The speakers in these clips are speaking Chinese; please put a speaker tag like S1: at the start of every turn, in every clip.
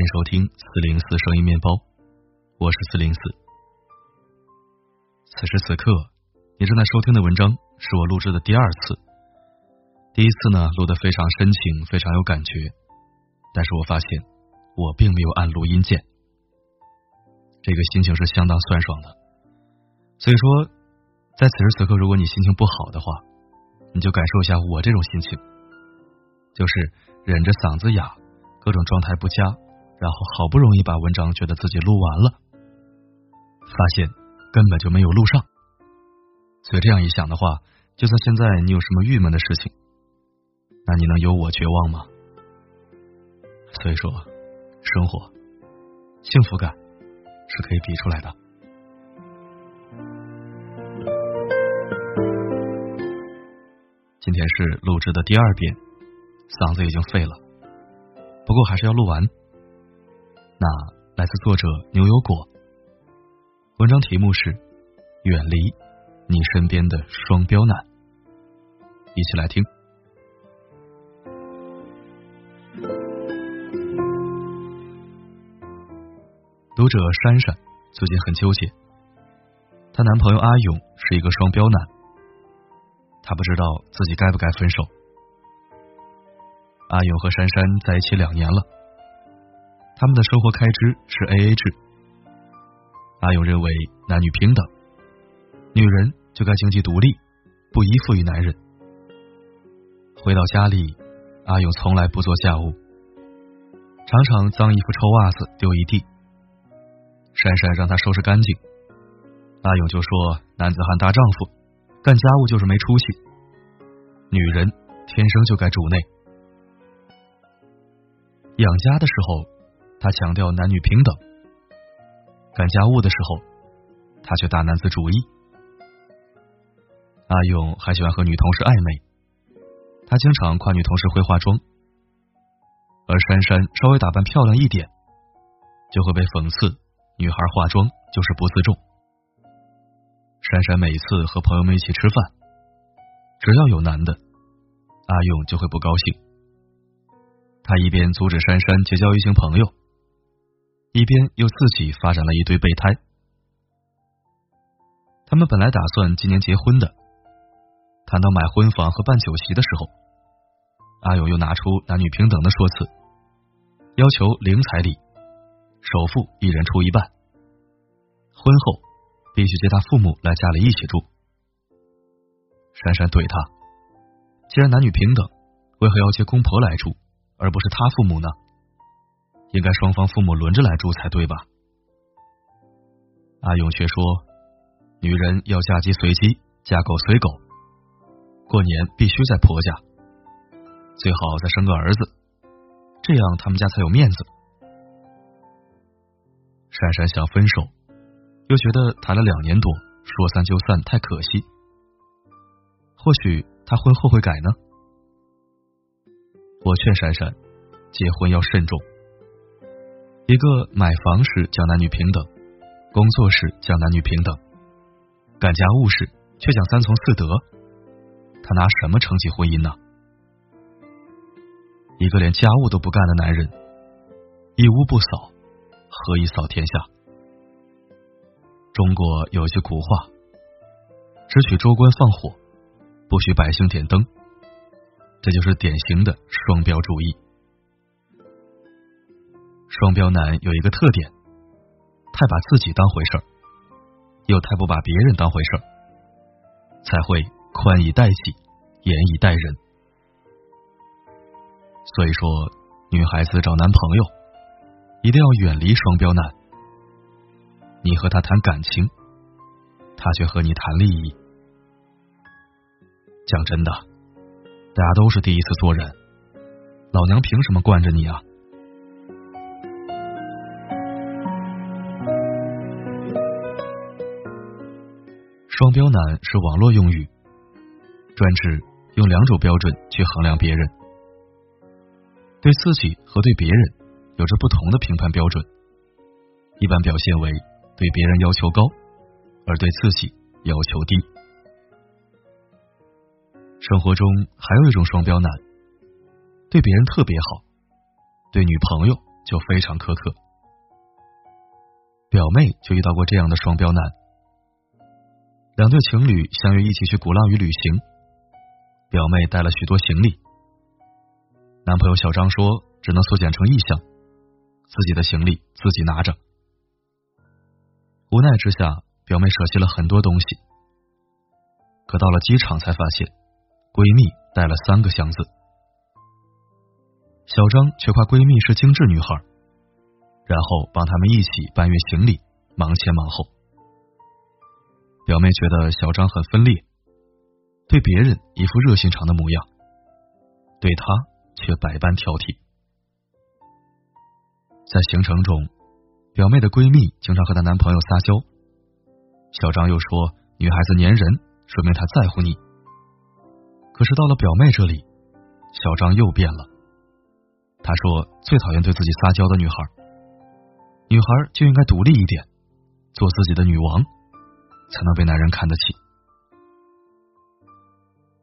S1: 欢迎收听四零四声音面包，我是四零四。此时此刻，你正在收听的文章是我录制的第二次。第一次呢，录的非常深情，非常有感觉，但是我发现我并没有按录音键，这个心情是相当酸爽的。所以说，在此时此刻，如果你心情不好的话，你就感受一下我这种心情，就是忍着嗓子哑，各种状态不佳，然后好不容易把文章觉得自己录完了，发现根本就没有录上。所以这样一想的话，就算现在你有什么郁闷的事情，那你能有我绝望吗？所以说，生活幸福感是可以比出来的。今天是录制的第二遍，嗓子已经废了，不过还是要录完。那来自作者牛油果，文章题目是《远离你身边的双标男》，一起来听。读者珊珊最近很纠结，她男朋友阿勇是一个双标男。他不知道自己该不该分手。阿勇和珊珊在一起两年了，他们的生活开支是 A A 制。阿勇认为男女平等，女人就该经济独立，不依附于男人。回到家里，阿勇从来不做家务，常常脏衣服、臭袜子丢一地。珊珊让他收拾干净，阿勇就说：“男子汉大丈夫。”干家务就是没出息，女人天生就该主内。养家的时候，他强调男女平等；干家务的时候，他却大男子主义。阿勇还喜欢和女同事暧昧，他经常夸女同事会化妆，而珊珊稍微打扮漂亮一点，就会被讽刺女孩化妆就是不自重。珊珊每次和朋友们一起吃饭，只要有男的，阿勇就会不高兴。他一边阻止珊珊结交异性朋友，一边又自己发展了一堆备胎。他们本来打算今年结婚的，谈到买婚房和办酒席的时候，阿勇又拿出男女平等的说辞，要求零彩礼，首付一人出一半，婚后。必须接他父母来家里一起住。珊珊怼他：“既然男女平等，为何要接公婆来住，而不是他父母呢？应该双方父母轮着来住才对吧？”阿勇却说：“女人要嫁鸡随鸡，嫁狗随狗，过年必须在婆家，最好再生个儿子，这样他们家才有面子。”珊珊想分手。又觉得谈了两年多，说散就散太可惜。或许他婚后会改呢。我劝珊珊，结婚要慎重。一个买房时讲男女平等，工作时讲男女平等，干家务时却讲三从四德，他拿什么撑起婚姻呢？一个连家务都不干的男人，一屋不扫，何以扫天下？中国有句古话：“只许州官放火，不许百姓点灯。”这就是典型的双标主义。双标男有一个特点，太把自己当回事儿，又太不把别人当回事儿，才会宽以待己，严以待人。所以说，女孩子找男朋友一定要远离双标男。你和他谈感情，他却和你谈利益。讲真的，大家都是第一次做人，老娘凭什么惯着你啊？双标男是网络用语，专指用两种标准去衡量别人，对自己和对别人有着不同的评判标准，一般表现为。对别人要求高，而对自己要求低。生活中还有一种双标男，对别人特别好，对女朋友就非常苛刻。表妹就遇到过这样的双标男，两对情侣相约一起去鼓浪屿旅行，表妹带了许多行李，男朋友小张说只能缩减成一箱，自己的行李自己拿着。无奈之下，表妹舍弃了很多东西，可到了机场才发现，闺蜜带了三个箱子，小张却夸闺蜜是精致女孩。然后帮他们一起搬运行李，忙前忙后。表妹觉得小张很分裂，对别人一副热心肠的模样，对他却百般挑剔。在行程中，表妹的闺蜜经常和她男朋友撒娇，小张又说女孩子粘人，说明她在乎你。可是到了表妹这里，小张又变了。他说最讨厌对自己撒娇的女孩。女孩就应该独立一点，做自己的女王，才能被男人看得起。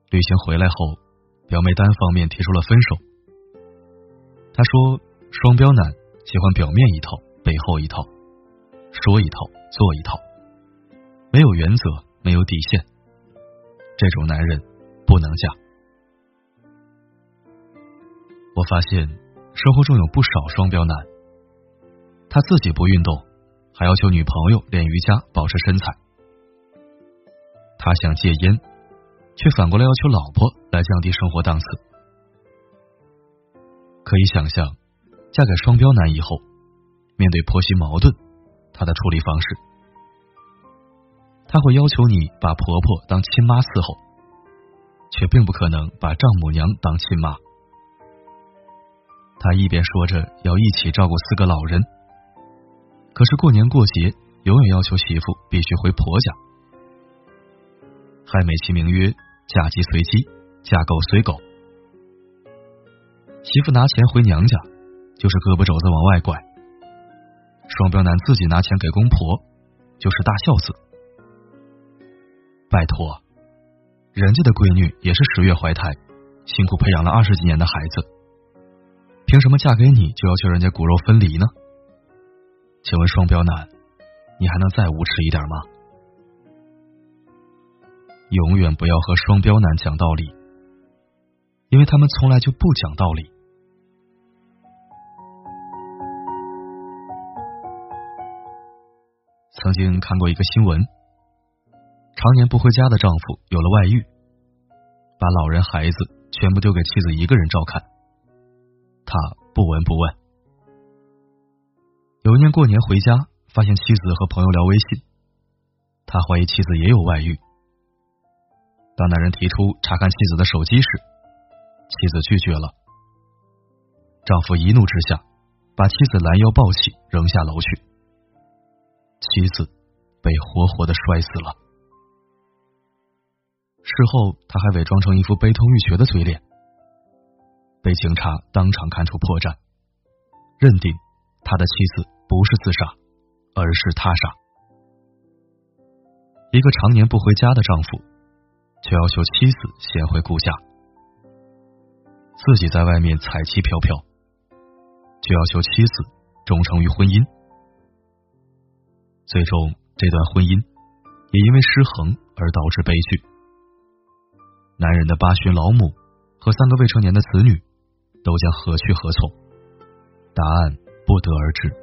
S1: 旅行回来后，表妹单方面提出了分手。她说：“双标男喜欢表面一套，背后一套，说一套做一套，没有原则，没有底线，这种男人不能嫁。”我发现生活中有不少双标男。他自己不运动，还要求女朋友练瑜伽保持身材。他想戒烟，却反过来要求老婆来降低生活档次。可以想象，嫁给双标男以后，面对婆媳矛盾，他的处理方式，他会要求你把婆婆当亲妈伺候，却并不可能把丈母娘当亲妈。他一边说着要一起照顾四个老人。可是过年过节，永远要求媳妇必须回婆家，还美其名曰嫁鸡随鸡，嫁狗随狗。媳妇拿钱回娘家，就是胳膊肘子往外拐；双标男自己拿钱给公婆，就是大孝子。拜托，人家的闺女也是十月怀胎，辛苦培养了二十几年的孩子，凭什么嫁给你就要求人家骨肉分离呢？请问双标男，你还能再无耻一点吗？永远不要和双标男讲道理，因为他们从来就不讲道理。曾经看过一个新闻，常年不回家的丈夫有了外遇，把老人孩子全部丢给妻子一个人照看，他不闻不问。有一年过年回家，发现妻子和朋友聊微信，他怀疑妻子也有外遇。当男人提出查看妻子的手机时，妻子拒绝了。丈夫一怒之下，把妻子拦腰抱起，扔下楼去。妻子被活活的摔死了。事后，他还伪装成一副悲痛欲绝的嘴脸，被警察当场看出破绽，认定他的妻子。不是自杀，而是他杀。一个常年不回家的丈夫，却要求妻子先回顾家，自己在外面彩旗飘飘，就要求妻子忠诚于婚姻。最终，这段婚姻也因为失衡而导致悲剧。男人的八旬老母和三个未成年的子女都将何去何从？答案不得而知。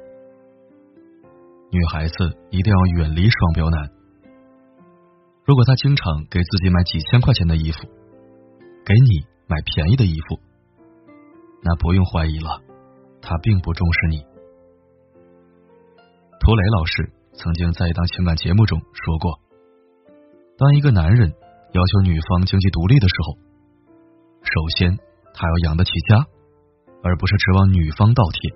S1: 女孩子一定要远离双标男。如果他经常给自己买几千块钱的衣服，给你买便宜的衣服，那不用怀疑了，他并不重视你。涂磊老师曾经在一档情感节目中说过，当一个男人要求女方经济独立的时候，首先他要养得起家，而不是指望女方倒贴。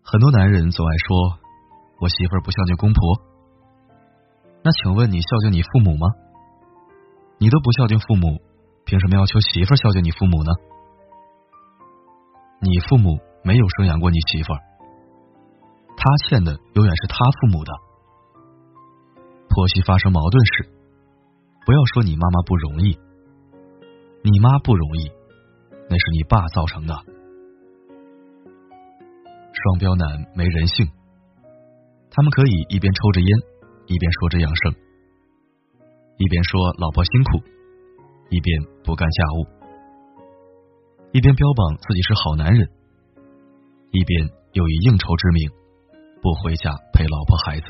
S1: 很多男人总爱说：“我媳妇儿不孝敬公婆。”那请问你孝敬你父母吗？你都不孝敬父母，凭什么要求媳妇孝敬你父母呢？你父母没有生养过你媳妇儿，他欠的永远是他父母的。婆媳发生矛盾时，不要说你妈妈不容易，你妈不容易，那是你爸造成的。双标男没人性，他们可以一边抽着烟，一边说着养生，一边说老婆辛苦，一边不干家务，一边标榜自己是好男人，一边又以应酬之名不回家陪老婆孩子。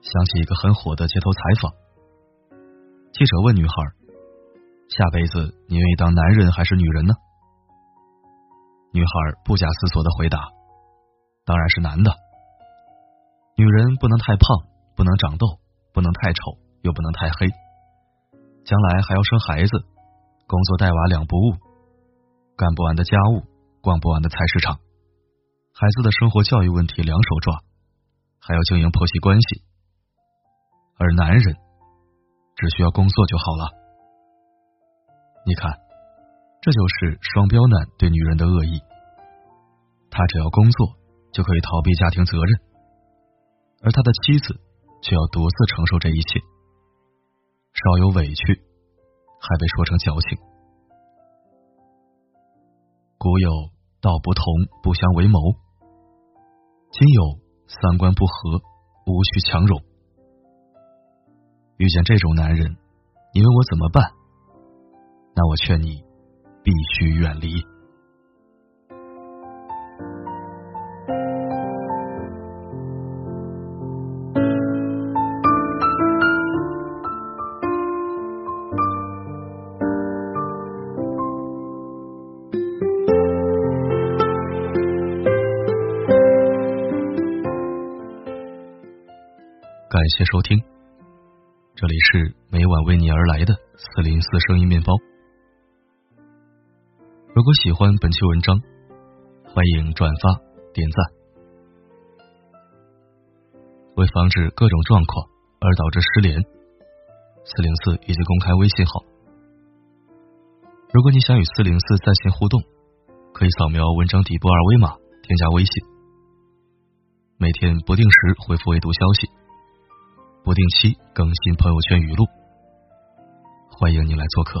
S1: 想起一个很火的街头采访，记者问女孩：“下辈子你愿意当男人还是女人呢？”女孩不假思索的回答：“当然是男的。女人不能太胖，不能长痘，不能太丑，又不能太黑。将来还要生孩子，工作带娃两不误，干不完的家务，逛不完的菜市场，孩子的生活教育问题两手抓，还要经营婆媳关系。而男人只需要工作就好了。你看。”这就是双标男对女人的恶意。他只要工作就可以逃避家庭责任，而他的妻子却要独自承受这一切，稍有委屈还被说成矫情。古有道不同不相为谋，今有三观不合无需强融。遇见这种男人，你问我怎么办？那我劝你。必须远离。感谢收听，这里是每晚为你而来的四零四声音面包。如果喜欢本期文章，欢迎转发点赞。为防止各种状况而导致失联，四零四已经公开微信号。如果你想与四零四在线互动，可以扫描文章底部二维码添加微信。每天不定时回复未读消息，不定期更新朋友圈语录。欢迎你来做客。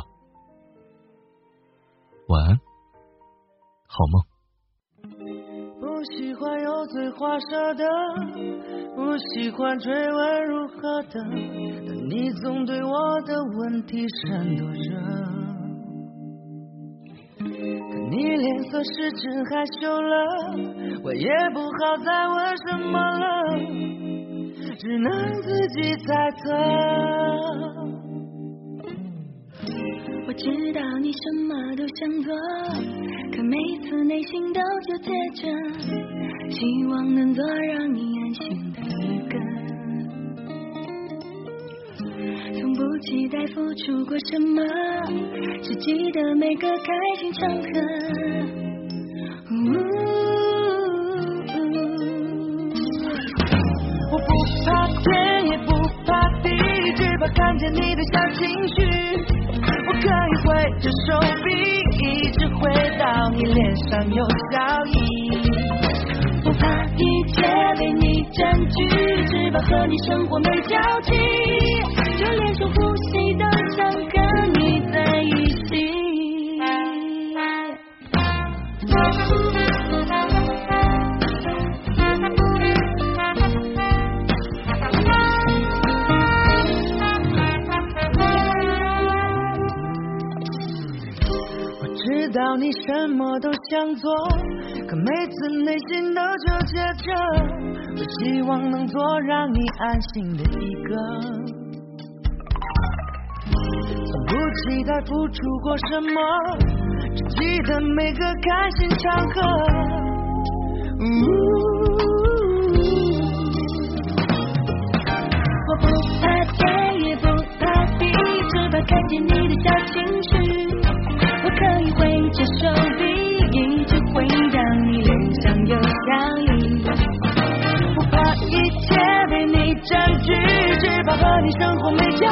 S1: 晚安。好梦。
S2: 不喜欢油嘴滑舌的，不喜欢追问如何的，但你总对我的问题闪躲着。可你脸色失真害羞了，我也不好再问什么了，只能自己猜测。
S3: 我知道你什么都想做，可每次内心都纠结着，希望能做让你安心的一个。从不期待付出过什么，只记得每个开心场合。
S2: 你的小情绪。我可以挥着手臂，一直挥到你脸上有笑意。
S3: 不怕一切被你占据，只怕和你生活没交集，就连守护
S2: 知道你什么都想做，可每次内心都纠结着。我希望能做让你安心的一个，从不期待付出过什么，只记得每个开心场合。
S3: 呜我不怕天也不怕地，只怕看见你的笑。一只手臂，一直会让你脸上有笑意。
S2: 不怕一切被你占据，只怕和你生活没交